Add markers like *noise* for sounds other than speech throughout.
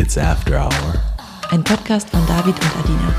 It's After Hour. Ein Podcast von David und Adina.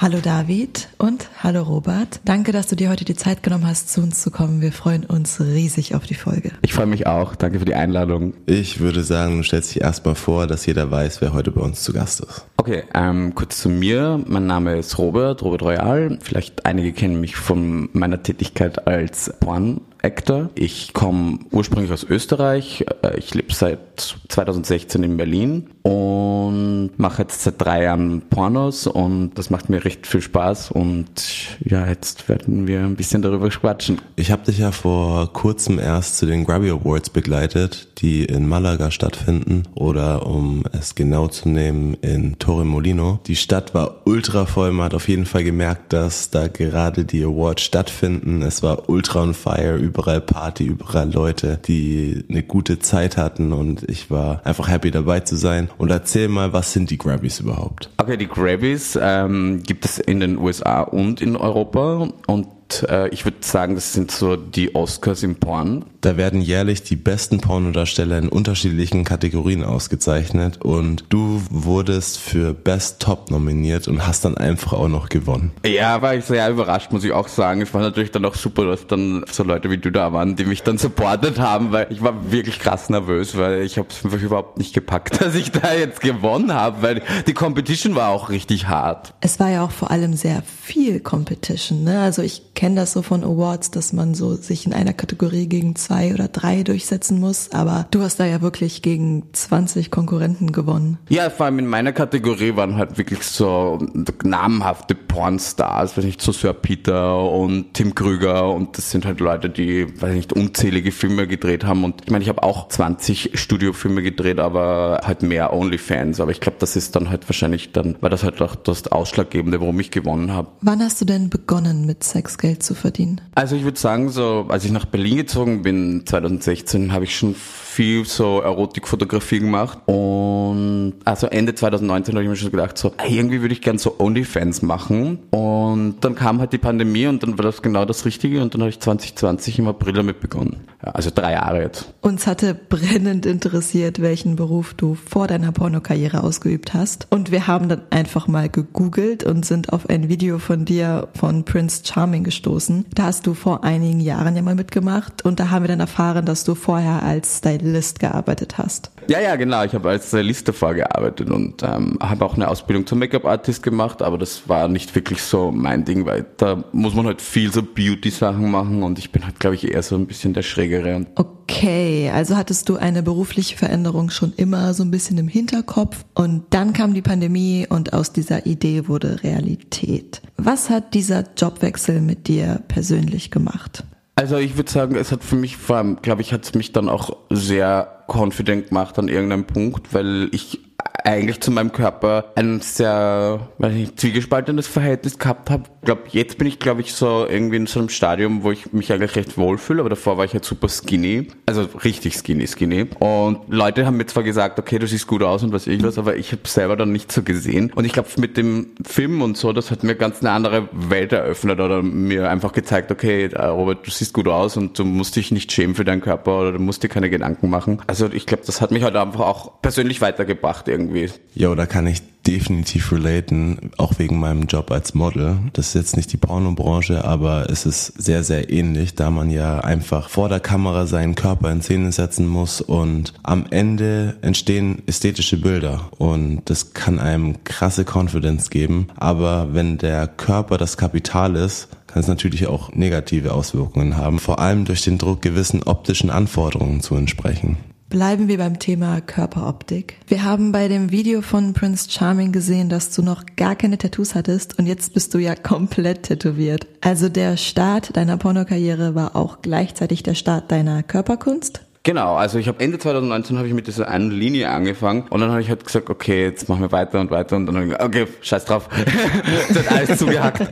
Hallo David und hallo Robert. Danke, dass du dir heute die Zeit genommen hast, zu uns zu kommen. Wir freuen uns riesig auf die Folge. Ich freue mich auch. Danke für die Einladung. Ich würde sagen, du stellst dich erstmal vor, dass jeder weiß, wer heute bei uns zu Gast ist. Okay, ähm, kurz zu mir. Mein Name ist Robert, Robert Royal. Vielleicht einige kennen mich von meiner Tätigkeit als Porn Actor. Ich komme ursprünglich aus Österreich. Äh, ich lebe seit 2016 in Berlin und mache jetzt seit drei Jahren Pornos und das macht mir recht viel Spaß und ja, jetzt werden wir ein bisschen darüber quatschen. Ich habe dich ja vor kurzem erst zu den Grabby Awards begleitet, die in Malaga stattfinden oder um es genau zu nehmen in Torremolino. Die Stadt war ultra voll, man hat auf jeden Fall gemerkt, dass da gerade die Awards stattfinden. Es war ultra on fire, überall Party, überall Leute, die eine gute Zeit hatten und ich war einfach happy dabei zu sein. Und erzähl mal, was sind die Grammys überhaupt? Okay, die Grammys ähm, gibt es in den USA und in Europa und äh, ich würde sagen, das sind so die Oscars im Porn. Da werden jährlich die besten Pornodarsteller in unterschiedlichen Kategorien ausgezeichnet und du wurdest für Best Top nominiert und hast dann einfach auch noch gewonnen. Ja, war ich sehr überrascht, muss ich auch sagen. Es war natürlich dann auch super, dass dann so Leute wie du da waren, die mich dann supportet haben, weil ich war wirklich krass nervös, weil ich habe es einfach überhaupt nicht gepackt, *laughs* dass ich da jetzt gewonnen habe, weil die Competition war auch richtig hart. Es war ja auch vor allem sehr viel Competition. Ne? Also ich kenne das so von Awards, dass man so sich in einer Kategorie gegen zwei zwei oder drei durchsetzen muss. Aber du hast da ja wirklich gegen 20 Konkurrenten gewonnen. Ja, vor allem in meiner Kategorie waren halt wirklich so namhafte Pornstars, weiß nicht, so Sir Peter und Tim Krüger und das sind halt Leute, die, weiß nicht, unzählige Filme gedreht haben und ich meine, ich habe auch 20 Studiofilme gedreht, aber halt mehr Onlyfans, aber ich glaube, das ist dann halt wahrscheinlich dann, war das halt auch das Ausschlaggebende, warum ich gewonnen habe. Wann hast du denn begonnen mit Sexgeld zu verdienen? Also ich würde sagen, so als ich nach Berlin gezogen bin, 2016 habe ich schon viel so Erotikfotografie gemacht und also Ende 2019 habe ich mir schon gedacht, so irgendwie würde ich gern so Onlyfans machen und dann kam halt die Pandemie und dann war das genau das Richtige und dann habe ich 2020 im April damit begonnen. Ja, also drei Jahre jetzt. Uns hatte brennend interessiert, welchen Beruf du vor deiner Pornokarriere ausgeübt hast und wir haben dann einfach mal gegoogelt und sind auf ein Video von dir von Prince Charming gestoßen. Da hast du vor einigen Jahren ja mal mitgemacht und da haben wir dann erfahren, dass du vorher als Stylist Stylist gearbeitet hast. Ja, ja, genau. Ich habe als Stylist davor gearbeitet und ähm, habe auch eine Ausbildung zum Make-up-Artist gemacht, aber das war nicht wirklich so mein Ding, weil da muss man halt viel so Beauty-Sachen machen und ich bin halt, glaube ich, eher so ein bisschen der Schrägere. Okay, also hattest du eine berufliche Veränderung schon immer so ein bisschen im Hinterkopf und dann kam die Pandemie und aus dieser Idee wurde Realität. Was hat dieser Jobwechsel mit dir persönlich gemacht? Also ich würde sagen, es hat für mich vor allem, glaube ich, hat es mich dann auch sehr confident gemacht an irgendeinem Punkt, weil ich eigentlich zu meinem Körper ein sehr, weiß nicht, zwiegespaltenes Verhältnis gehabt habe. Ich glaube, jetzt bin ich, glaube ich, so irgendwie in so einem Stadium, wo ich mich eigentlich recht wohlfühle, aber davor war ich halt super skinny, also richtig skinny, skinny. Und Leute haben mir zwar gesagt, okay, du siehst gut aus und was ich was, aber ich habe selber dann nicht so gesehen. Und ich glaube, mit dem Film und so, das hat mir ganz eine andere Welt eröffnet oder mir einfach gezeigt, okay, äh, Robert, du siehst gut aus und du musst dich nicht schämen für deinen Körper oder du musst dir keine Gedanken machen. Also ich glaube, das hat mich halt einfach auch persönlich weitergebracht irgendwie. Ja, da kann ich definitiv relaten, auch wegen meinem Job als Model. Das ist jetzt nicht die Pornobranche, aber es ist sehr, sehr ähnlich, da man ja einfach vor der Kamera seinen Körper in Szene setzen muss und am Ende entstehen ästhetische Bilder und das kann einem krasse Confidence geben. Aber wenn der Körper das Kapital ist, kann es natürlich auch negative Auswirkungen haben, vor allem durch den Druck, gewissen optischen Anforderungen zu entsprechen. Bleiben wir beim Thema Körperoptik. Wir haben bei dem Video von Prince Charming gesehen, dass du noch gar keine Tattoos hattest und jetzt bist du ja komplett tätowiert. Also der Start deiner Pornokarriere war auch gleichzeitig der Start deiner Körperkunst? Genau, also ich habe Ende 2019 habe ich mit dieser einen Linie angefangen und dann habe ich halt gesagt, okay, jetzt machen wir weiter und weiter und dann habe ich gesagt, okay, scheiß drauf. *laughs* das hat alles zugehackt.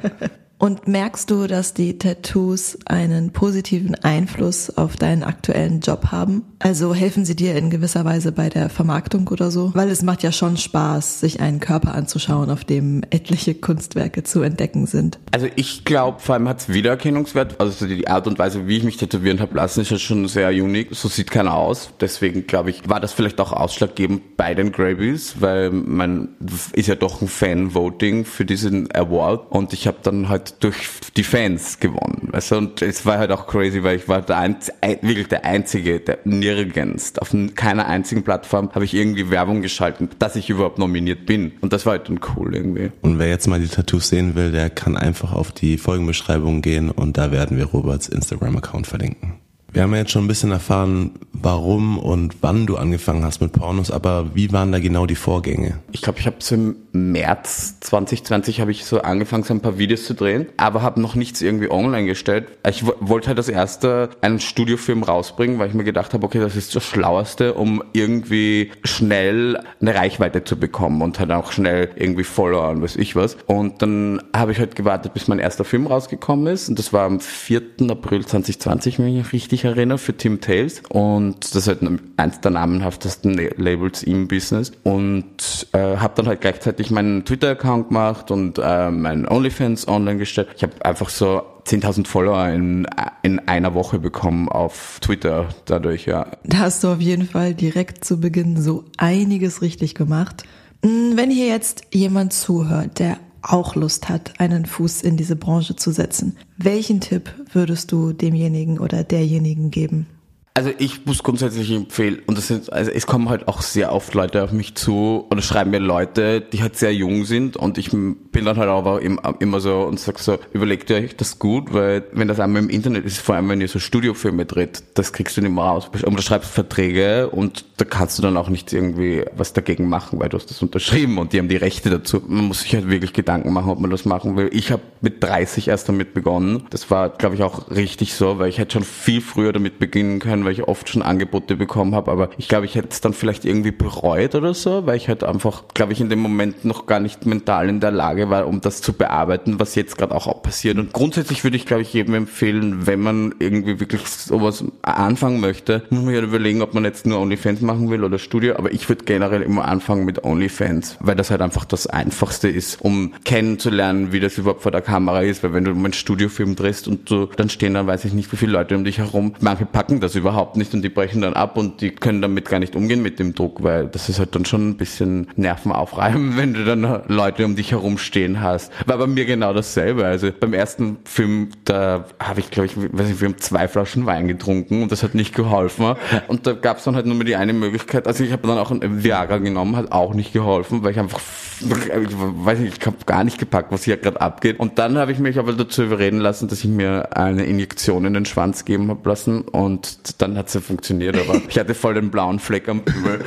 Und merkst du, dass die Tattoos einen positiven Einfluss auf deinen aktuellen Job haben? Also helfen sie dir in gewisser Weise bei der Vermarktung oder so? Weil es macht ja schon Spaß, sich einen Körper anzuschauen, auf dem etliche Kunstwerke zu entdecken sind. Also ich glaube, vor allem hat es Wiedererkennungswert. Also die Art und Weise, wie ich mich tätowieren habe lassen, ist ja schon sehr unique. So sieht keiner aus. Deswegen glaube ich, war das vielleicht auch ausschlaggebend bei den Gravies, weil man ist ja doch ein Fan-Voting für diesen Award und ich habe dann halt durch die Fans gewonnen. Also, und es war halt auch crazy, weil ich war der Einz wirklich der Einzige, der nirgends, auf keiner einzigen Plattform habe ich irgendwie Werbung geschaltet, dass ich überhaupt nominiert bin. Und das war halt dann cool irgendwie. Und wer jetzt mal die Tattoos sehen will, der kann einfach auf die Folgenbeschreibung gehen und da werden wir Roberts Instagram-Account verlinken. Wir haben ja jetzt schon ein bisschen erfahren, warum und wann du angefangen hast mit Pornos, aber wie waren da genau die Vorgänge? Ich glaube, ich habe so im März 2020 habe ich so angefangen, so ein paar Videos zu drehen, aber habe noch nichts irgendwie online gestellt. Ich wollte halt das erste einen Studiofilm rausbringen, weil ich mir gedacht habe, okay, das ist das Schlaueste, um irgendwie schnell eine Reichweite zu bekommen und halt auch schnell irgendwie Follower und weiß ich was. Und dann habe ich halt gewartet, bis mein erster Film rausgekommen ist und das war am 4. April 2020, wenn ich mich erinnere, für Tim Tales und das ist halt eins der namenhaftesten Labels im Business und äh, habe dann halt gleichzeitig meinen Twitter-Account gemacht und äh, mein OnlyFans online gestellt. Ich habe einfach so 10.000 Follower in, in einer Woche bekommen auf Twitter dadurch, ja. Da hast du auf jeden Fall direkt zu Beginn so einiges richtig gemacht. Hm, wenn hier jetzt jemand zuhört, der auch Lust hat, einen Fuß in diese Branche zu setzen, welchen Tipp würdest du demjenigen oder derjenigen geben? Also ich muss grundsätzlich empfehlen, und das sind, also es kommen halt auch sehr oft Leute auf mich zu oder schreiben mir Leute, die halt sehr jung sind und ich bin dann halt aber immer so und sag so, überlegt euch das gut, weil wenn das einmal im Internet ist, vor allem wenn ihr so Studiofilme dreht, das kriegst du nicht mehr raus. Und du schreibst Verträge und da kannst du dann auch nicht irgendwie was dagegen machen, weil du hast das unterschrieben und die haben die Rechte dazu. Man muss sich halt wirklich Gedanken machen, ob man das machen will. Ich habe mit 30 erst damit begonnen. Das war, glaube ich, auch richtig so, weil ich hätte schon viel früher damit beginnen können, weil ich oft schon Angebote bekommen habe, aber ich glaube, ich hätte es dann vielleicht irgendwie bereut oder so, weil ich halt einfach, glaube ich, in dem Moment noch gar nicht mental in der Lage war, um das zu bearbeiten, was jetzt gerade auch passiert. Und grundsätzlich würde ich, glaube ich, jedem empfehlen, wenn man irgendwie wirklich sowas anfangen möchte, muss man ja überlegen, ob man jetzt nur OnlyFans machen will oder Studio, aber ich würde generell immer anfangen mit OnlyFans, weil das halt einfach das Einfachste ist, um kennenzulernen, wie das überhaupt vor der Kamera ist, weil wenn du einen Studiofilm drehst und du, dann stehen dann weiß ich nicht, wie viele Leute um dich herum, manche packen das überhaupt überhaupt nicht und die brechen dann ab und die können damit gar nicht umgehen mit dem Druck, weil das ist halt dann schon ein bisschen Nerven aufreiben, *laughs* wenn du dann Leute um dich herum stehen hast. War bei mir genau dasselbe. Also beim ersten Film, da habe ich, glaube ich, weiß nicht, wir haben zwei Flaschen Wein getrunken und das hat nicht geholfen. Und da gab es dann halt nur mehr die eine Möglichkeit. Also ich habe dann auch ein Viagra genommen, hat auch nicht geholfen, weil ich einfach ich weiß nicht, ich habe gar nicht gepackt, was hier gerade abgeht. Und dann habe ich mich aber dazu überreden lassen, dass ich mir eine Injektion in den Schwanz geben habe lassen und dann hat es ja funktioniert, aber ich hatte voll den blauen Fleck am Pimmel.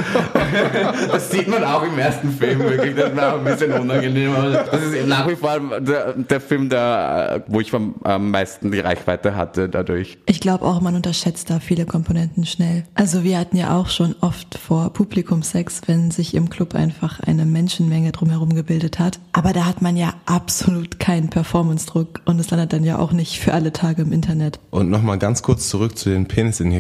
*laughs* das sieht man auch im ersten Film wirklich, das war auch ein bisschen unangenehm. Das ist nach wie vor der, der Film, der, wo ich am, meisten die Reichweite hatte dadurch. Ich glaube auch, man unterschätzt da viele Komponenten schnell. Also wir hatten ja auch schon oft vor Publikumsex, wenn sich im Club einfach eine Menschenmenge drum drumherum gebildet hat. Aber da hat man ja absolut keinen Performance-Druck und es landet dann ja auch nicht für alle Tage im Internet. Und nochmal ganz kurz zurück zu den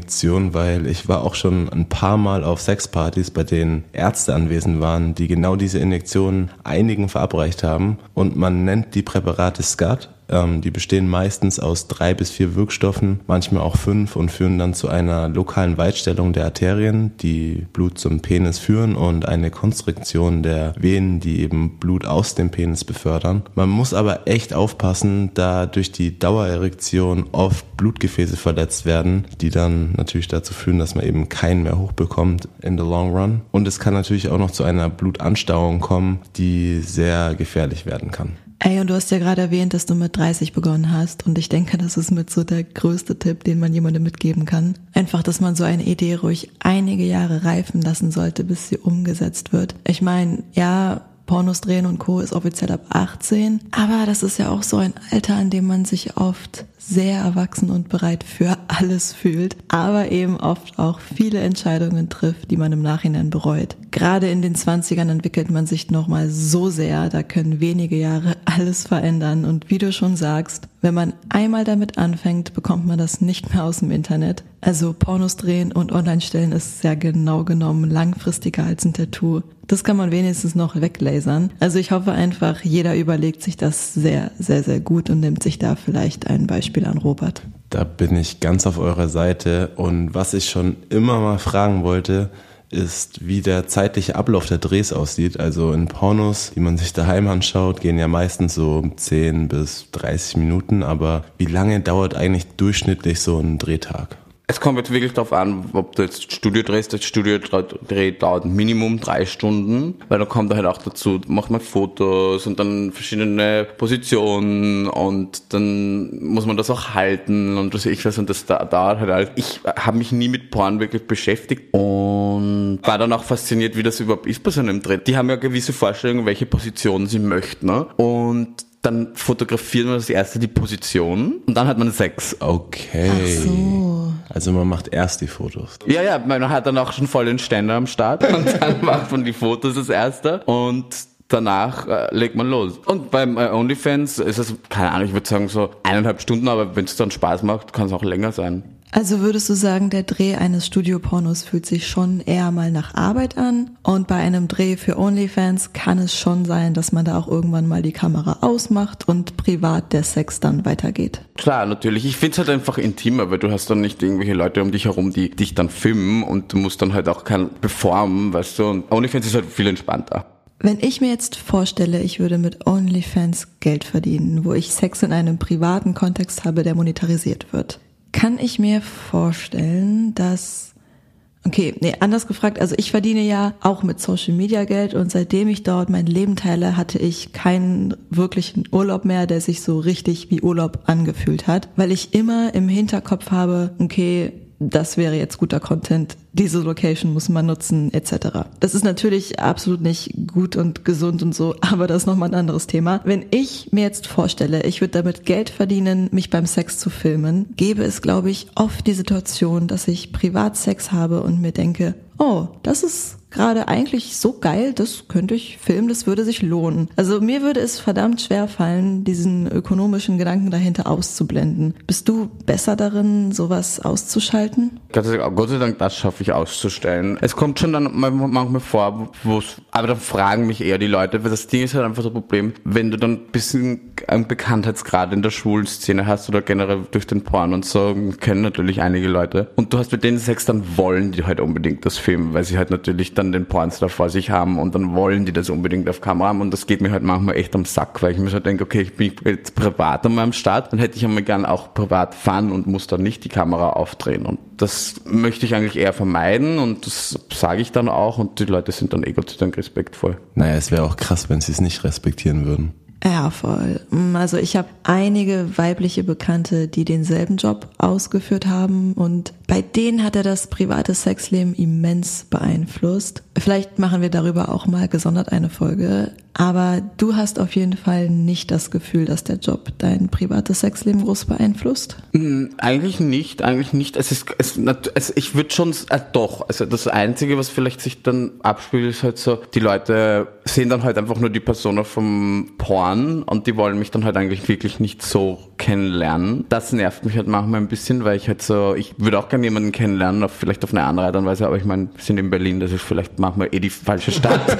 Penisinjektionen, weil ich war auch schon ein paar Mal auf Sexpartys, bei denen Ärzte anwesend waren, die genau diese Injektionen einigen verabreicht haben. Und man nennt die Präparate SCAT ähm, die bestehen meistens aus drei bis vier Wirkstoffen, manchmal auch fünf und führen dann zu einer lokalen Weitstellung der Arterien, die Blut zum Penis führen und eine Konstriktion der Venen, die eben Blut aus dem Penis befördern. Man muss aber echt aufpassen, da durch die Dauererektion oft Blutgefäße verletzt werden, die dann natürlich dazu führen, dass man eben keinen mehr hochbekommt in the long run. Und es kann natürlich auch noch zu einer Blutanstauung kommen, die sehr gefährlich werden kann. Ey, und du hast ja gerade erwähnt, dass du mit 30 begonnen hast. Und ich denke, das ist mit so der größte Tipp, den man jemandem mitgeben kann. Einfach, dass man so eine Idee ruhig einige Jahre reifen lassen sollte, bis sie umgesetzt wird. Ich meine, ja, Pornos drehen und Co. ist offiziell ab 18. Aber das ist ja auch so ein Alter, an dem man sich oft sehr erwachsen und bereit für alles fühlt, aber eben oft auch viele Entscheidungen trifft, die man im Nachhinein bereut. Gerade in den 20ern entwickelt man sich nochmal so sehr, da können wenige Jahre alles verändern und wie du schon sagst, wenn man einmal damit anfängt, bekommt man das nicht mehr aus dem Internet. Also Pornos drehen und online stellen ist sehr genau genommen langfristiger als ein Tattoo. Das kann man wenigstens noch weglasern. Also ich hoffe einfach, jeder überlegt sich das sehr, sehr, sehr gut und nimmt sich da vielleicht ein Beispiel an Robert. Da bin ich ganz auf eurer Seite. Und was ich schon immer mal fragen wollte, ist, wie der zeitliche Ablauf der Drehs aussieht. Also in Pornos, die man sich daheim anschaut, gehen ja meistens so 10 bis 30 Minuten. Aber wie lange dauert eigentlich durchschnittlich so ein Drehtag? Es kommt jetzt wirklich darauf an, ob du jetzt Studio drehst. Das Studio dreht dauert Minimum drei Stunden, weil da kommt halt auch dazu, macht man Fotos und dann verschiedene Positionen und dann muss man das auch halten und was ich weiß und das dauert halt alles. Ich habe mich nie mit Porn wirklich beschäftigt und war dann auch fasziniert, wie das überhaupt ist bei so einem Dreh. Die haben ja gewisse Vorstellungen, welche Positionen sie möchten ne? und dann fotografiert man das erste die Position und dann hat man Sex. Okay. Ach so. Also man macht erst die Fotos. Ja, ja, man hat dann auch schon voll den Ständer am Start *laughs* und dann macht man die Fotos das erste und danach äh, legt man los. Und beim äh, OnlyFans ist es, keine Ahnung, ich würde sagen so eineinhalb Stunden, aber wenn es dann Spaß macht, kann es auch länger sein. Also würdest du sagen, der Dreh eines Studiopornos fühlt sich schon eher mal nach Arbeit an und bei einem Dreh für OnlyFans kann es schon sein, dass man da auch irgendwann mal die Kamera ausmacht und privat der Sex dann weitergeht. Klar, natürlich. Ich finde es halt einfach intimer, weil du hast dann nicht irgendwelche Leute um dich herum, die dich dann filmen und du musst dann halt auch kein performen, weißt du. Und OnlyFans ist halt viel entspannter. Wenn ich mir jetzt vorstelle, ich würde mit OnlyFans Geld verdienen, wo ich Sex in einem privaten Kontext habe, der monetarisiert wird, kann ich mir vorstellen, dass Okay, nee, anders gefragt. Also ich verdiene ja auch mit Social Media Geld und seitdem ich dort mein Leben teile, hatte ich keinen wirklichen Urlaub mehr, der sich so richtig wie Urlaub angefühlt hat, weil ich immer im Hinterkopf habe, okay, das wäre jetzt guter Content, diese Location muss man nutzen, etc. Das ist natürlich absolut nicht gut und gesund und so, *laughs* aber das ist nochmal ein anderes Thema. Wenn ich mir jetzt vorstelle, ich würde damit Geld verdienen, mich beim Sex zu filmen, gäbe es, glaube ich, oft die Situation, dass ich Privatsex habe und mir denke, oh, das ist gerade eigentlich so geil, das könnte ich filmen, das würde sich lohnen. Also mir würde es verdammt schwer fallen, diesen ökonomischen Gedanken dahinter auszublenden. Bist du besser darin, sowas auszuschalten? Gott sei Dank, das schaffe ich auszustellen. Es kommt schon dann manchmal vor, wo es, aber dann fragen mich eher die Leute, weil das Ding ist halt einfach das Problem, wenn du dann ein bisschen einen Bekanntheitsgrad in der schwulen Szene hast oder generell durch den Porn und so, kennen natürlich einige Leute. Und du hast mit denen Sex, dann wollen die halt unbedingt das filmen, weil sie halt natürlich dann den Pornstar vor sich haben und dann wollen die das unbedingt auf Kamera haben und das geht mir halt manchmal echt am Sack, weil ich mir so denke, okay, ich bin jetzt privat an meinem Start, dann hätte ich einmal gern auch privat fahren und muss dann nicht die Kamera aufdrehen und das möchte ich eigentlich eher vermeiden und das sage ich dann auch und die Leute sind dann eh Gott sei Dank respektvoll. Naja, es wäre auch krass, wenn sie es nicht respektieren würden. Ja, voll. Mm, also ich habe einige weibliche Bekannte, die denselben Job ausgeführt haben und bei denen hat er das private Sexleben immens beeinflusst. Vielleicht machen wir darüber auch mal gesondert eine Folge. Aber du hast auf jeden Fall nicht das Gefühl, dass der Job dein privates Sexleben groß beeinflusst? Hm, eigentlich nicht, eigentlich nicht. Es ist, es, es, ich würde schon, äh, doch. Also das Einzige, was vielleicht sich dann abspielt, ist halt so, die Leute sehen dann halt einfach nur die Person vom Porn und die wollen mich dann halt eigentlich wirklich nicht so kennenlernen. Das nervt mich halt manchmal ein bisschen, weil ich halt so, ich würde auch gerne jemanden kennenlernen, auf, vielleicht auf eine andere Art und Weise, aber ich meine, wir sind in Berlin, das ist vielleicht manchmal eh die falsche Stadt, *laughs*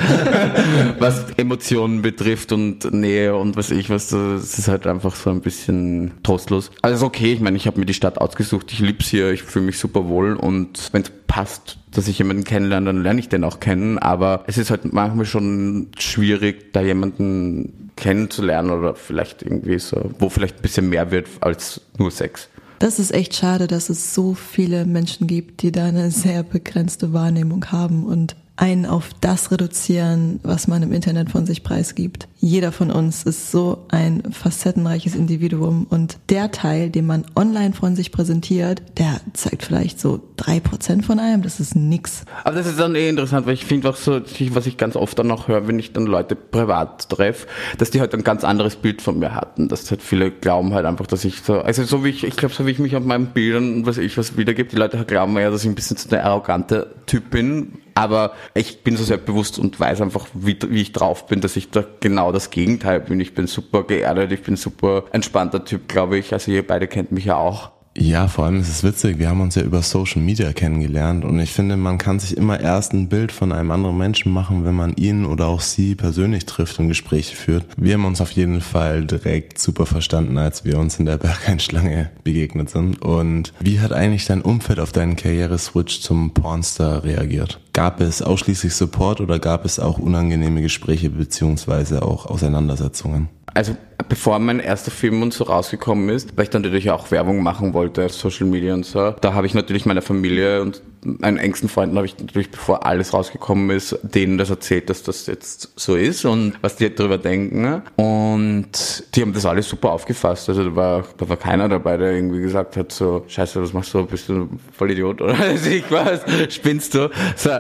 *laughs* was Emotionen betrifft und Nähe und was ich was, das ist halt einfach so ein bisschen trostlos. Also okay, ich meine, ich habe mir die Stadt ausgesucht, ich lieb's hier, ich fühle mich super wohl und wenn es passt, dass ich jemanden kennenlerne, dann lerne ich den auch kennen, aber es ist halt manchmal schon schwierig, da jemanden kennenzulernen oder vielleicht irgendwie so, wo vielleicht ein bisschen mehr wird als nur Sex. Das ist echt schade, dass es so viele Menschen gibt, die da eine sehr begrenzte Wahrnehmung haben und einen auf das reduzieren, was man im Internet von sich preisgibt. Jeder von uns ist so ein facettenreiches Individuum und der Teil, den man online von sich präsentiert, der zeigt vielleicht so drei Prozent von einem. Das ist nix. Aber das ist dann eh interessant, weil ich finde auch so, was ich ganz oft dann noch höre, wenn ich dann Leute privat treffe, dass die halt ein ganz anderes Bild von mir hatten. Dass halt viele glauben halt einfach, dass ich so, also so wie ich, ich glaube, so wie ich mich auf meinen Bildern, was ich was wiedergebe, die Leute glauben ja, dass ich ein bisschen so der arrogante Typ bin, aber ich bin so selbstbewusst und weiß einfach, wie, wie ich drauf bin, dass ich da genau das Gegenteil bin. Ich bin super geerdet, ich bin super entspannter Typ, glaube ich. Also ihr beide kennt mich ja auch. Ja, vor allem ist es witzig, wir haben uns ja über Social Media kennengelernt und ich finde, man kann sich immer erst ein Bild von einem anderen Menschen machen, wenn man ihn oder auch sie persönlich trifft und Gespräche führt. Wir haben uns auf jeden Fall direkt super verstanden, als wir uns in der Berghainschlange begegnet sind. Und wie hat eigentlich dein Umfeld auf deinen Karriereswitch zum Pornstar reagiert? Gab es ausschließlich Support oder gab es auch unangenehme Gespräche beziehungsweise auch Auseinandersetzungen? Also bevor mein erster Film und so rausgekommen ist, weil ich dann natürlich auch Werbung machen wollte, Social Media und so, da habe ich natürlich meiner Familie und meinen engsten Freunden habe ich natürlich, bevor alles rausgekommen ist, denen das erzählt, dass das jetzt so ist und was die darüber denken. Und die haben das alles super aufgefasst. Also da war, da war keiner dabei, der irgendwie gesagt hat, so, scheiße, was machst du, bist du voll Idiot *laughs* oder ich was, spinnst du? So,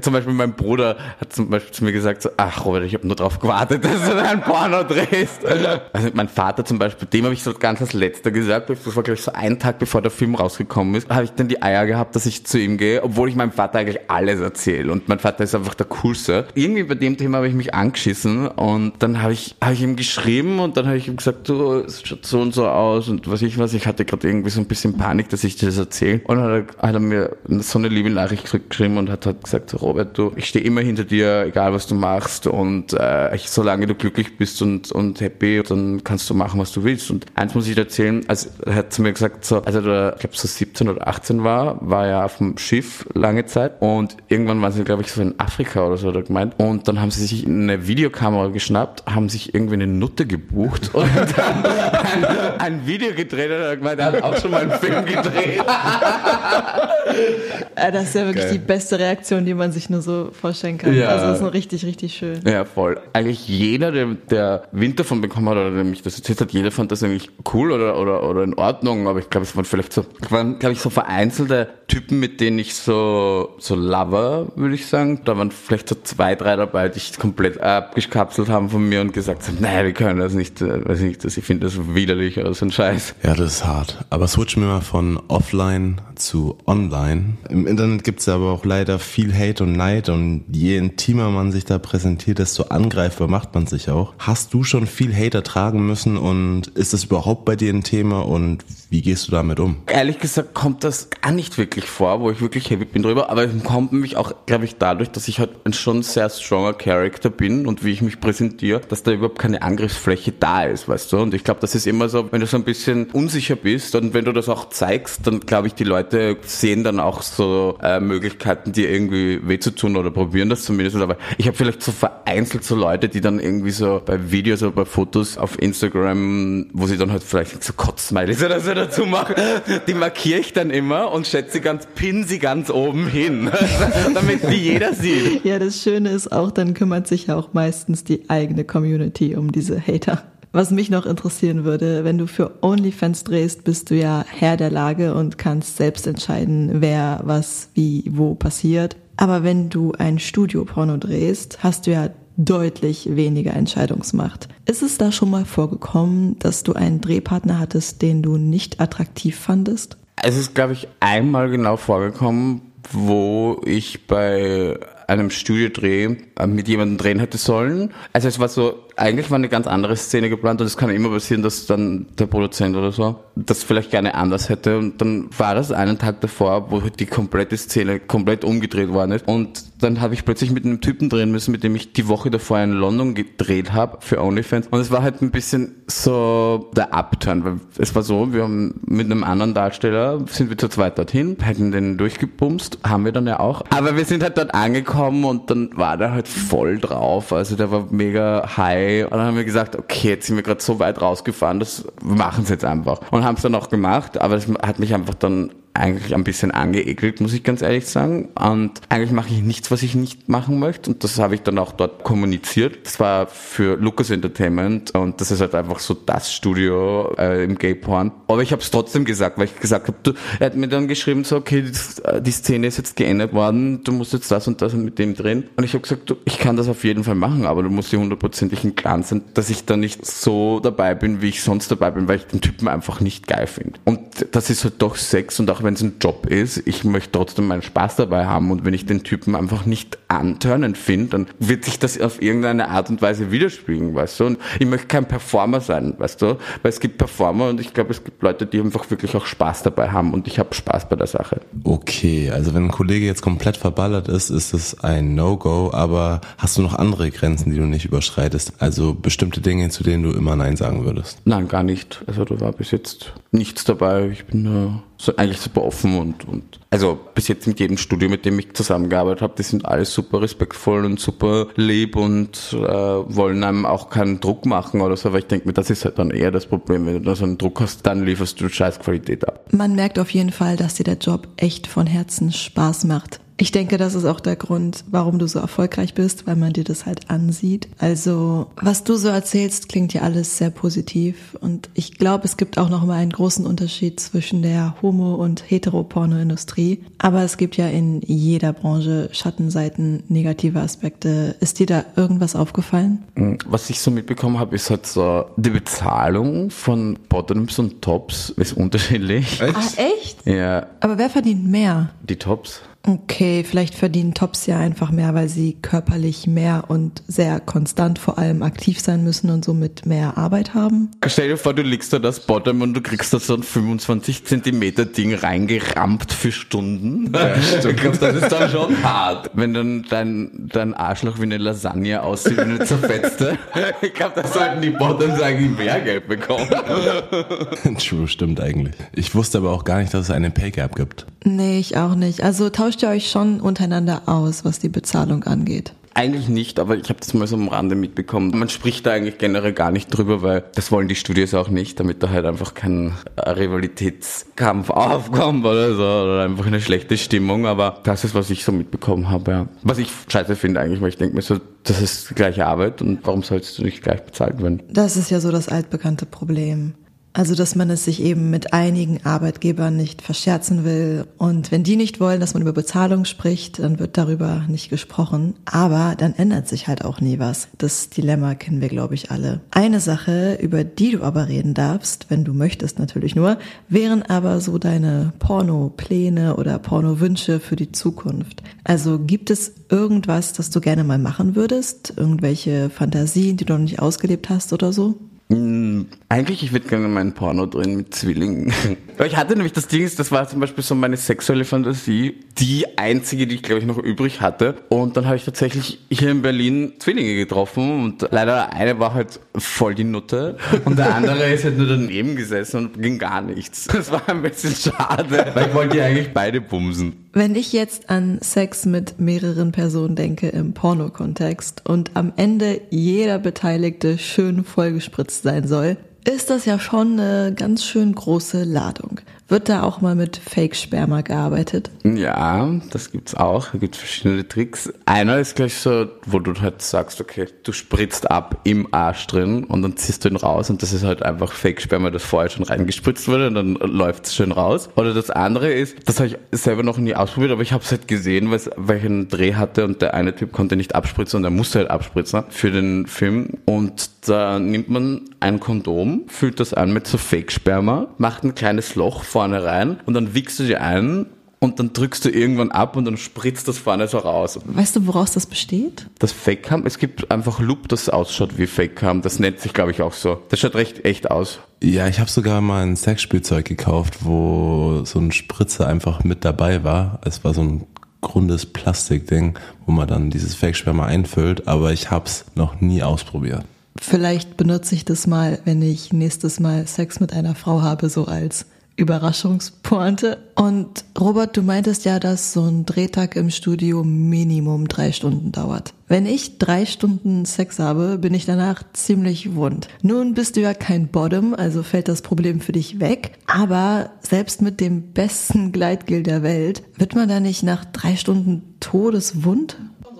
zum Beispiel mein Bruder hat zum Beispiel zu mir gesagt, so, ach Robert, ich habe nur darauf gewartet, *laughs* dass du ein Porno drehst. Also mein Vater zum Beispiel, dem habe ich so ganz als letzter gesagt, das war glaube ich so ein Tag bevor der Film rausgekommen ist, habe ich dann die Eier gehabt, dass ich zu ihm gehe, obwohl ich meinem Vater eigentlich alles erzähle und mein Vater ist einfach der Coolste. Irgendwie bei dem Thema habe ich mich angeschissen und dann habe ich, hab ich ihm geschrieben und dann habe ich ihm gesagt, du, es schaut so und so aus und was ich was, ich hatte gerade irgendwie so ein bisschen Panik, dass ich dir das erzähle und dann hat er, hat er mir so eine liebe Nachricht geschrieben und hat, hat gesagt, Robert, du, ich stehe immer hinter dir, egal was du machst und äh, ich, solange du glücklich bist und, und happy, dann kannst du machen, was du willst. Und eins muss ich dir erzählen, also er hat zu mir gesagt, so, als da, ich glaube so 17 oder 18 war, war er auf dem Schiff lange Zeit und irgendwann waren sie, glaube ich, so in Afrika oder so, hat er gemeint. Und dann haben sie sich eine Videokamera geschnappt, haben sich irgendwie eine Nutte gebucht *laughs* und dann ein, ein Video gedreht und er gemeint, er hat auch schon mal einen Film gedreht. *laughs* das ist ja wirklich Geil. die beste Reaktion, die man sich nur so vorstellen kann. Ja. Also das ist richtig, richtig schön. Ja, voll. Eigentlich jeder, der, der Wind davon bekommen hat oder der mich das erzählt hat, jeder fand das eigentlich cool oder, oder, oder in Ordnung, aber ich glaube, es waren vielleicht so, waren, glaube ich, so vereinzelte Typen, mit denen ich so, so lover, würde ich sagen. Da waren vielleicht so zwei, drei dabei, die ich komplett abgekapselt haben von mir und gesagt haben, nein, wir können das nicht, äh, weiß nicht, ich finde das widerlich oder so ein Scheiß. Ja, das ist hart. Aber switchen wir mal von offline zu online. Im Internet gibt es aber auch leider viel Hate und Neid und je intimer man sich da präsentiert, desto angreifbar macht man sich auch. Hast du schon viel Hate ertragen müssen und ist das überhaupt bei dir ein Thema und wie gehst du damit um? Ehrlich gesagt kommt das gar nicht wirklich vor, wo ich wirklich heavy bin drüber, aber es kommt mich auch, glaube ich, dadurch, dass ich halt ein schon sehr stronger Character bin und wie ich mich präsentiere, dass da überhaupt keine Angriffsfläche da ist, weißt du? Und ich glaube, das ist immer so, wenn du so ein bisschen unsicher bist und wenn du das auch zeigst, dann glaube ich, die Leute sehen dann auch so äh, Möglichkeiten, dir irgendwie weh zu tun oder probieren das zumindest. Aber ich habe vielleicht so vereinzelt so Leute, die dann irgendwie so bei Videos oder bei Fotos auf Instagram, wo sie dann halt vielleicht so Kotzsmileys oder so dazu machen, *laughs* die markiere ich dann immer und schätze ganz, pin sie ganz oben hin, *laughs* damit die jeder sieht. Ja, das Schöne ist auch, dann kümmert sich ja auch meistens die eigene Community um diese Hater. Was mich noch interessieren würde, wenn du für OnlyFans drehst, bist du ja Herr der Lage und kannst selbst entscheiden, wer, was, wie, wo passiert. Aber wenn du ein Studioporno drehst, hast du ja deutlich weniger Entscheidungsmacht. Ist es da schon mal vorgekommen, dass du einen Drehpartner hattest, den du nicht attraktiv fandest? Es ist, glaube ich, einmal genau vorgekommen, wo ich bei einem Studiodreh äh, mit jemandem drehen hätte sollen. Also es war so, eigentlich war eine ganz andere Szene geplant und es kann immer passieren, dass dann der Produzent oder so das vielleicht gerne anders hätte und dann war das einen Tag davor, wo die komplette Szene komplett umgedreht worden ist und dann habe ich plötzlich mit einem Typen drehen müssen, mit dem ich die Woche davor in London gedreht habe für OnlyFans und es war halt ein bisschen so der Upturn, weil es war so, wir haben mit einem anderen Darsteller sind wir zu zweit dorthin, hätten den durchgebumst, haben wir dann ja auch, aber wir sind halt dort angekommen und dann war der halt voll drauf, also der war mega high und dann haben wir gesagt, okay, jetzt sind wir gerade so weit rausgefahren, das machen es jetzt einfach. Und haben es dann auch gemacht, aber es hat mich einfach dann eigentlich ein bisschen angeekelt, muss ich ganz ehrlich sagen. Und eigentlich mache ich nichts, was ich nicht machen möchte. Und das habe ich dann auch dort kommuniziert. Das war für Lucas Entertainment und das ist halt einfach so das Studio äh, im Gay Porn. Aber ich habe es trotzdem gesagt, weil ich gesagt habe, er hat mir dann geschrieben, so, okay, die, die Szene ist jetzt geändert worden, du musst jetzt das und das mit dem drehen. Und ich habe gesagt, du, ich kann das auf jeden Fall machen, aber du musst dir hundertprozentig im Klaren sein, dass ich da nicht so dabei bin, wie ich sonst dabei bin, weil ich den Typen einfach nicht geil finde. Und das ist halt doch Sex und auch wenn es ein Job ist, ich möchte trotzdem meinen Spaß dabei haben und wenn ich den Typen einfach nicht antörnend finde, dann wird sich das auf irgendeine Art und Weise widerspiegeln, weißt du? Und ich möchte kein Performer sein, weißt du? Weil es gibt Performer und ich glaube, es gibt Leute, die einfach wirklich auch Spaß dabei haben und ich habe Spaß bei der Sache. Okay, also wenn ein Kollege jetzt komplett verballert ist, ist es ein No-Go, aber hast du noch andere Grenzen, die du nicht überschreitest? Also bestimmte Dinge, zu denen du immer Nein sagen würdest? Nein, gar nicht. Also da war bis jetzt nichts dabei. Ich bin da eigentlich super offen und, und also bis jetzt mit jedem Studio, mit dem ich zusammengearbeitet habe, die sind alles super respektvoll und super lieb und äh, wollen einem auch keinen Druck machen oder so, weil ich denke mir, das ist halt dann eher das Problem. Wenn du da so einen Druck hast, dann lieferst du scheiß Qualität ab. Man merkt auf jeden Fall, dass dir der Job echt von Herzen Spaß macht. Ich denke, das ist auch der Grund, warum du so erfolgreich bist, weil man dir das halt ansieht. Also, was du so erzählst, klingt ja alles sehr positiv. Und ich glaube, es gibt auch noch mal einen großen Unterschied zwischen der Homo- und Heteropornoindustrie. Aber es gibt ja in jeder Branche Schattenseiten, negative Aspekte. Ist dir da irgendwas aufgefallen? Was ich so mitbekommen habe, ist halt so, die Bezahlung von Bottoms und Tops ist unterschiedlich. Echt? Ah, echt? Ja. Aber wer verdient mehr? Die Tops. Okay, vielleicht verdienen Tops ja einfach mehr, weil sie körperlich mehr und sehr konstant vor allem aktiv sein müssen und somit mehr Arbeit haben. Stell dir vor, du legst da das Bottom und du kriegst da so ein 25 Zentimeter Ding reingerammt für Stunden. *laughs* Ja, ich glaube, das ist dann schon hart. Wenn dann dein, dein Arschloch wie eine Lasagne aussieht, wie eine zerfetzte. ich glaube, da sollten die Bottoms eigentlich mehr Geld bekommen. *laughs* True, stimmt eigentlich. Ich wusste aber auch gar nicht, dass es eine Pay Gap gibt. Nee, ich auch nicht. Also tauscht ihr euch schon untereinander aus, was die Bezahlung angeht? Eigentlich nicht, aber ich habe das mal so am Rande mitbekommen. Man spricht da eigentlich generell gar nicht drüber, weil das wollen die Studios auch nicht, damit da halt einfach kein Rivalitätskampf aufkommt oder so, oder einfach eine schlechte Stimmung. Aber das ist, was ich so mitbekommen habe, ja. Was ich scheiße finde eigentlich, weil ich denke mir so, das ist die gleiche Arbeit und warum sollst du nicht gleich bezahlt werden? Das ist ja so das altbekannte Problem. Also, dass man es sich eben mit einigen Arbeitgebern nicht verscherzen will. Und wenn die nicht wollen, dass man über Bezahlung spricht, dann wird darüber nicht gesprochen. Aber dann ändert sich halt auch nie was. Das Dilemma kennen wir, glaube ich, alle. Eine Sache, über die du aber reden darfst, wenn du möchtest natürlich nur, wären aber so deine Porno-Pläne oder Porno-Wünsche für die Zukunft. Also gibt es irgendwas, das du gerne mal machen würdest? Irgendwelche Fantasien, die du noch nicht ausgelebt hast oder so? Hm, eigentlich, ich würde gerne meinen Porno drehen mit Zwillingen. *laughs* ich hatte nämlich das Ding, das war zum Beispiel so meine sexuelle Fantasie, die einzige, die ich glaube ich noch übrig hatte. Und dann habe ich tatsächlich hier in Berlin Zwillinge getroffen und leider eine war halt voll die Nutte und der andere ist halt nur daneben gesessen und ging gar nichts. *laughs* Das war ein bisschen schade, weil ich wollte ja eigentlich beide bumsen. Wenn ich jetzt an Sex mit mehreren Personen denke im Pornokontext und am Ende jeder Beteiligte schön vollgespritzt sein soll, ist das ja schon eine ganz schön große Ladung. Wird da auch mal mit Fake-Sperma gearbeitet? Ja, das gibt's auch. Da gibt's verschiedene Tricks. Einer ist gleich so, wo du halt sagst, okay, du spritzt ab im Arsch drin und dann ziehst du ihn raus und das ist halt einfach Fake-Sperma, das vorher schon reingespritzt wurde und dann läuft's schön raus. Oder das andere ist, das habe ich selber noch nie ausprobiert, aber ich habe es halt gesehen, weil ich einen Dreh hatte und der eine Typ konnte nicht abspritzen und er musste halt abspritzen für den Film. Und da nimmt man ein Kondom, füllt das an mit so Fake-Sperma, macht ein kleines Loch vorne rein und dann wickst du dir ein und dann drückst du irgendwann ab und dann spritzt das vorne so raus. Weißt du, woraus das besteht? Das Fake-Cam, es gibt einfach Loop, das ausschaut wie Fake-Cam. Das nennt sich, glaube ich, auch so. Das schaut recht echt aus. Ja, ich habe sogar mal ein Sexspielzeug gekauft, wo so ein Spritzer einfach mit dabei war. Es war so ein grundes Plastikding, wo man dann dieses Fake-Sperma einfüllt, aber ich habe es noch nie ausprobiert. Vielleicht benutze ich das mal, wenn ich nächstes Mal Sex mit einer Frau habe, so als Überraschungspointe. Und Robert, du meintest ja, dass so ein Drehtag im Studio Minimum drei Stunden dauert. Wenn ich drei Stunden Sex habe, bin ich danach ziemlich wund. Nun bist du ja kein Bottom, also fällt das Problem für dich weg. Aber selbst mit dem besten Gleitgel der Welt wird man da nicht nach drei Stunden todeswund?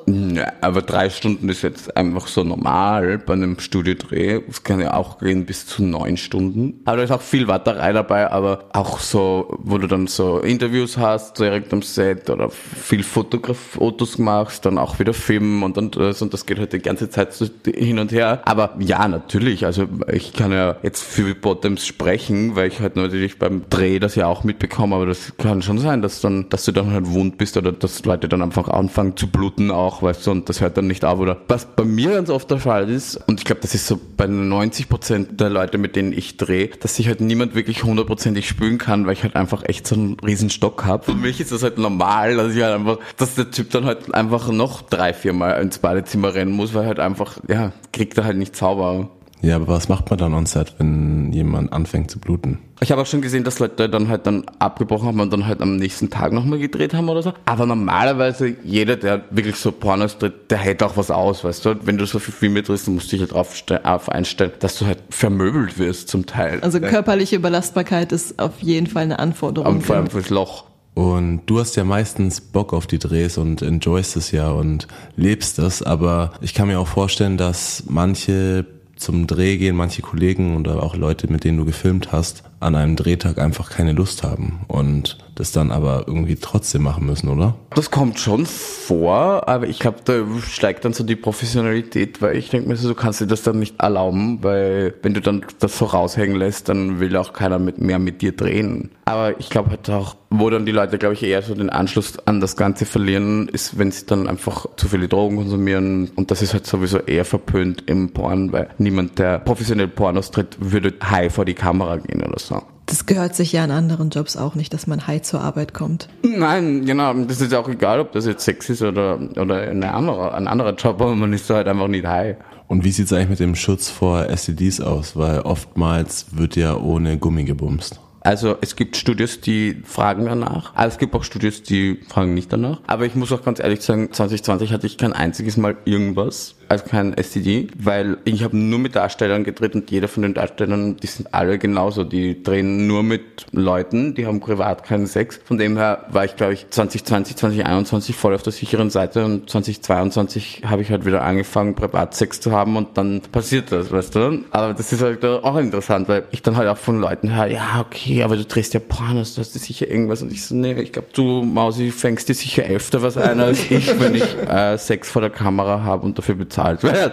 Ja, aber drei Stunden ist jetzt einfach so normal bei einem Studiodreh. Es kann ja auch gehen bis zu neun Stunden. Aber da ist auch viel Warterei dabei, aber auch so, wo du dann so Interviews hast direkt am Set oder viel Fotograf Fotos machst, dann auch wieder filmen und dann das und das geht halt die ganze Zeit so hin und her. Aber ja, natürlich. Also ich kann ja jetzt für Bottoms sprechen, weil ich halt natürlich beim Dreh das ja auch mitbekomme, aber das kann schon sein, dass dann, dass du dann halt wund bist oder dass Leute dann einfach anfangen zu bluten auch, weißt du, und das hört dann nicht auf. Oder was bei mir ganz oft der Fall ist, und ich glaube, das ist so bei 90 Prozent der Leute, mit denen ich drehe, dass sich halt niemand wirklich hundertprozentig spülen kann, weil ich halt einfach echt so einen riesen Stock habe. Für mich ist das halt normal, dass ich halt einfach, dass der Typ dann halt einfach noch drei, vier Mal ins Badezimmer rennen muss, weil halt einfach, ja, kriegt er halt nicht Zauber. Ja, aber was macht man dann on Set, wenn jemand anfängt zu bluten? Ich habe auch schon gesehen, dass Leute dann halt dann abgebrochen haben und dann halt am nächsten Tag nochmal gedreht haben oder so. Aber normalerweise jeder, der wirklich so Pornos dreht, der hält auch was aus, weißt du. Wenn du so viel Filme drehst, dann musst du dich halt drauf, einstellen, dass du halt vermöbelt wirst zum Teil. Also körperliche Belastbarkeit ist auf jeden Fall eine Anforderung. Und vor allem fürs Loch. Und du hast ja meistens Bock auf die Drehs und enjoyst es ja und lebst es, aber ich kann mir auch vorstellen, dass manche zum Dreh gehen, manche Kollegen oder auch Leute, mit denen du gefilmt hast, an einem Drehtag einfach keine Lust haben und das dann aber irgendwie trotzdem machen müssen, oder? Das kommt schon vor, aber ich glaube, da steigt dann so die Professionalität, weil ich denke mir so, du kannst dir das dann nicht erlauben, weil wenn du dann das so raushängen lässt, dann will auch keiner mit, mehr mit dir drehen. Aber ich glaube halt auch, wo dann die Leute, glaube ich, eher so den Anschluss an das Ganze verlieren, ist, wenn sie dann einfach zu viele Drogen konsumieren und das ist halt sowieso eher verpönt im Porn, weil niemand, der professionell Pornos tritt, würde high vor die Kamera gehen oder so. Das gehört sich ja in anderen Jobs auch nicht, dass man high zur Arbeit kommt. Nein, genau. Das ist auch egal, ob das jetzt Sex ist oder, oder eine andere, ein anderer Job, aber man ist halt einfach nicht high. Und wie sieht's eigentlich mit dem Schutz vor STDs aus? Weil oftmals wird ja ohne Gummi gebumst. Also es gibt Studios, die fragen danach. Aber es gibt auch Studios, die fragen nicht danach. Aber ich muss auch ganz ehrlich sagen, 2020 hatte ich kein einziges Mal irgendwas also kein STD, weil ich habe nur mit Darstellern gedreht und jeder von den Darstellern, die sind alle genauso. Die drehen nur mit Leuten, die haben privat keinen Sex. Von dem her war ich, glaube ich, 2020, 2021 voll auf der sicheren Seite und 2022 habe ich halt wieder angefangen, Privatsex zu haben und dann passiert das, weißt du? Aber das ist halt auch interessant, weil ich dann halt auch von Leuten höre, ja, okay, aber du drehst ja Pornos, du hast dir sicher irgendwas und ich so, nee, ich glaube, du, Mausi, fängst dir sicher öfter was ein als ich, wenn ich äh, Sex vor der Kamera habe und dafür bezahlt wird.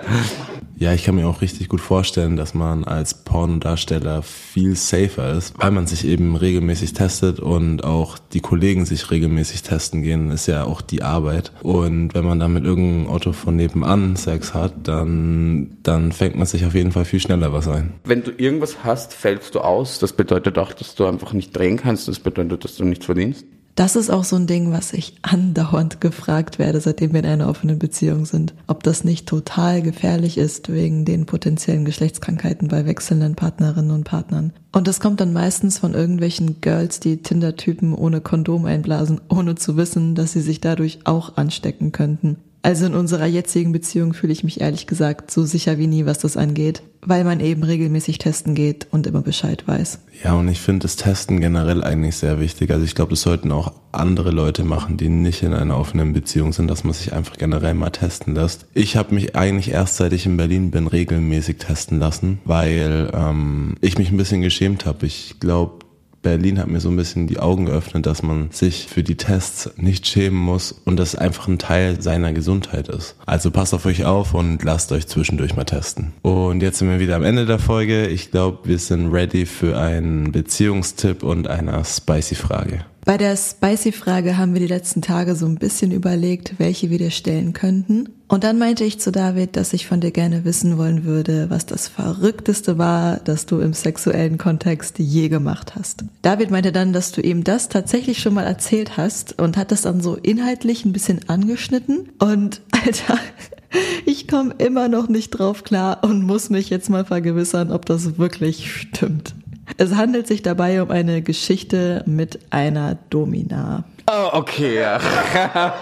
Ja, ich kann mir auch richtig gut vorstellen, dass man als Pornodarsteller viel safer ist, weil man sich eben regelmäßig testet und auch die Kollegen sich regelmäßig testen gehen, ist ja auch die Arbeit. Und wenn man dann mit irgendeinem Auto von nebenan Sex hat, dann, dann fängt man sich auf jeden Fall viel schneller was ein. Wenn du irgendwas hast, fällst du aus. Das bedeutet auch, dass du einfach nicht drehen kannst. Das bedeutet, dass du nichts verdienst. Das ist auch so ein Ding, was ich andauernd gefragt werde, seitdem wir in einer offenen Beziehung sind. Ob das nicht total gefährlich ist wegen den potenziellen Geschlechtskrankheiten bei wechselnden Partnerinnen und Partnern. Und das kommt dann meistens von irgendwelchen Girls, die Tinder-Typen ohne Kondom einblasen, ohne zu wissen, dass sie sich dadurch auch anstecken könnten. Also in unserer jetzigen Beziehung fühle ich mich ehrlich gesagt so sicher wie nie, was das angeht, weil man eben regelmäßig testen geht und immer Bescheid weiß. Ja, und ich finde das Testen generell eigentlich sehr wichtig. Also ich glaube, das sollten auch andere Leute machen, die nicht in einer offenen Beziehung sind, dass man sich einfach generell mal testen lässt. Ich habe mich eigentlich erst seit ich in Berlin bin regelmäßig testen lassen, weil ähm, ich mich ein bisschen geschämt habe. Ich glaube, Berlin hat mir so ein bisschen die Augen geöffnet, dass man sich für die Tests nicht schämen muss und das einfach ein Teil seiner Gesundheit ist. Also passt auf euch auf und lasst euch zwischendurch mal testen. Und jetzt sind wir wieder am Ende der Folge. Ich glaube, wir sind ready für einen Beziehungstipp und einer spicy Frage. Bei der Spicy-Frage haben wir die letzten Tage so ein bisschen überlegt, welche wir dir stellen könnten. Und dann meinte ich zu David, dass ich von dir gerne wissen wollen würde, was das Verrückteste war, das du im sexuellen Kontext je gemacht hast. David meinte dann, dass du ihm das tatsächlich schon mal erzählt hast und hat das dann so inhaltlich ein bisschen angeschnitten. Und Alter, *laughs* ich komme immer noch nicht drauf klar und muss mich jetzt mal vergewissern, ob das wirklich stimmt. Es handelt sich dabei um eine Geschichte mit einer Domina. Oh, okay, ja. *laughs*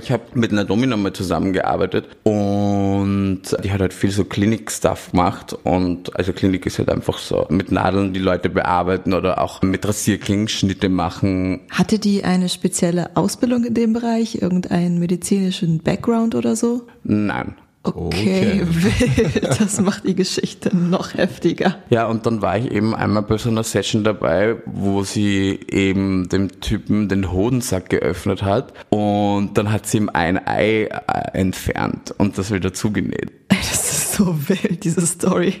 ich habe mit einer Domina mal zusammengearbeitet und die hat halt viel so Klinik-Stuff gemacht und also Klinik ist halt einfach so mit Nadeln die Leute bearbeiten oder auch mit Rasierklingen Schnitte machen. Hatte die eine spezielle Ausbildung in dem Bereich, irgendeinen medizinischen Background oder so? Nein. Okay, wild. *laughs* Das macht die Geschichte noch heftiger. Ja, und dann war ich eben einmal bei so einer Session dabei, wo sie eben dem Typen den Hodensack geöffnet hat und dann hat sie ihm ein Ei äh, entfernt und das wieder zugenäht. Ey, das ist so wild, diese Story.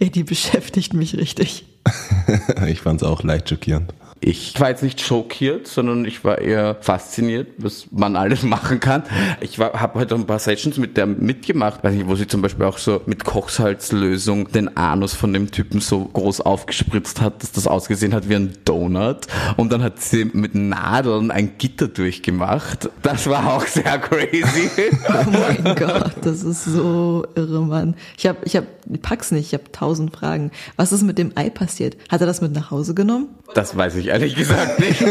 Ey, die beschäftigt mich richtig. *laughs* ich fand's auch leicht schockierend. Ich war jetzt nicht schockiert, sondern ich war eher fasziniert, was man alles *laughs* machen kann. Ich habe halt ein paar Sessions mit der mitgemacht, weiß nicht, wo sie zum Beispiel auch so mit Kochsalzlösung den Anus von dem Typen so groß aufgespritzt hat, dass das ausgesehen hat wie ein Donut. Und dann hat sie mit Nadeln ein Gitter durchgemacht. Das war auch sehr crazy. *laughs* oh mein Gott, das ist so irre, Mann. Ich hab, ich hab, pack's nicht, ich habe tausend Fragen. Was ist mit dem Ei passiert? Hat er das mit nach Hause genommen? Das weiß ich ehrlich gesagt nicht. *laughs*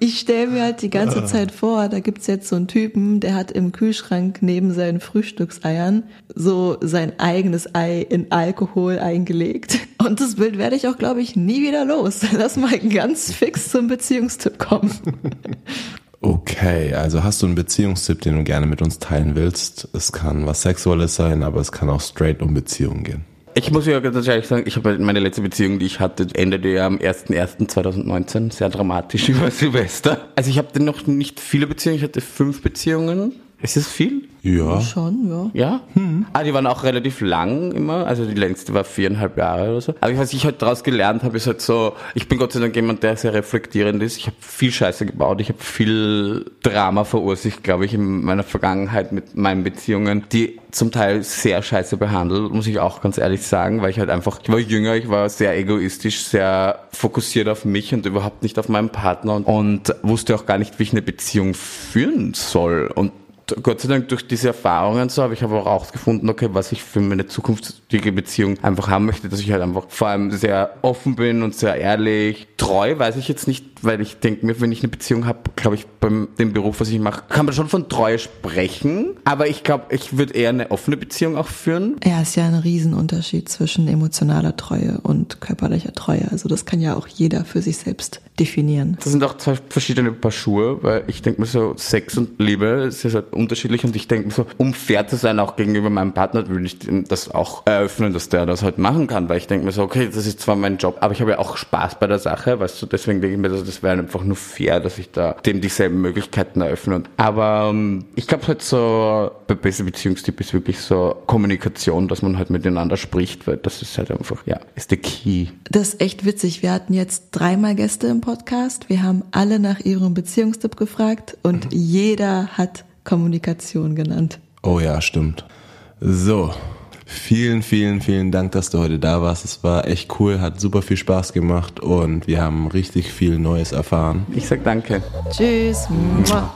Ich stelle mir halt die ganze Zeit vor, da gibt's jetzt so einen Typen, der hat im Kühlschrank neben seinen Frühstückseiern so sein eigenes Ei in Alkohol eingelegt. Und das Bild werde ich auch, glaube ich, nie wieder los. Lass mal ganz fix zum Beziehungstipp kommen. *laughs* Okay, also hast du einen Beziehungstipp, den du gerne mit uns teilen willst? Es kann was Sexuelles sein, aber es kann auch straight um Beziehungen gehen. Ich muss ja ganz ehrlich sagen, ich habe meine letzte Beziehung, die ich hatte, endete ja am 01.01.2019, sehr dramatisch *laughs* über Silvester. Also ich habe noch nicht viele Beziehungen, ich hatte fünf Beziehungen. Ist das viel? Ja. Schon, ja. Ja? Hm. Ah, die waren auch relativ lang immer. Also die längste war viereinhalb Jahre oder so. Aber was ich halt daraus gelernt habe, ist halt so, ich bin Gott sei Dank jemand, der sehr reflektierend ist. Ich habe viel Scheiße gebaut. Ich habe viel Drama verursacht, glaube ich, in meiner Vergangenheit mit meinen Beziehungen, die zum Teil sehr scheiße behandelt, muss ich auch ganz ehrlich sagen, weil ich halt einfach, ich war jünger, ich war sehr egoistisch, sehr fokussiert auf mich und überhaupt nicht auf meinen Partner und, und wusste auch gar nicht, wie ich eine Beziehung führen soll. Und Gott sei Dank durch diese Erfahrungen so habe ich aber auch rausgefunden, okay, was ich für meine zukünftige Beziehung einfach haben möchte, dass ich halt einfach vor allem sehr offen bin und sehr ehrlich. Treu weiß ich jetzt nicht, weil ich denke mir, wenn ich eine Beziehung habe, glaube ich, beim dem Beruf, was ich mache, kann man schon von Treue sprechen. Aber ich glaube, ich würde eher eine offene Beziehung auch führen. Ja, ist ja ein Riesenunterschied zwischen emotionaler Treue und körperlicher Treue. Also das kann ja auch jeder für sich selbst definieren. Das sind auch zwei verschiedene Paar Schuhe, weil ich denke mir so, Sex und Liebe ist ja halt unterschiedlich und ich denke mir so, um fair zu sein, auch gegenüber meinem Partner, will ich das auch eröffnen, dass der das halt machen kann, weil ich denke mir so, okay, das ist zwar mein Job, aber ich habe ja auch Spaß bei der Sache, weißt du, deswegen denke ich mir, das wäre einfach nur fair, dass ich da dem dieselben Möglichkeiten eröffne. Aber ähm, ich glaube halt so, bei bester Beziehungstyp ist wirklich so Kommunikation, dass man halt miteinander spricht, weil das ist halt einfach, ja, ist der Key. Das ist echt witzig. Wir hatten jetzt dreimal Gäste im Podcast. Wir haben alle nach ihrem Beziehungstipp gefragt und mhm. jeder hat Kommunikation genannt. Oh ja, stimmt. So, Vielen, vielen, vielen Dank, dass du heute da warst. Es war echt cool, hat super viel Spaß gemacht und wir haben richtig viel Neues erfahren. Ich sag danke. Tschüss. Mua.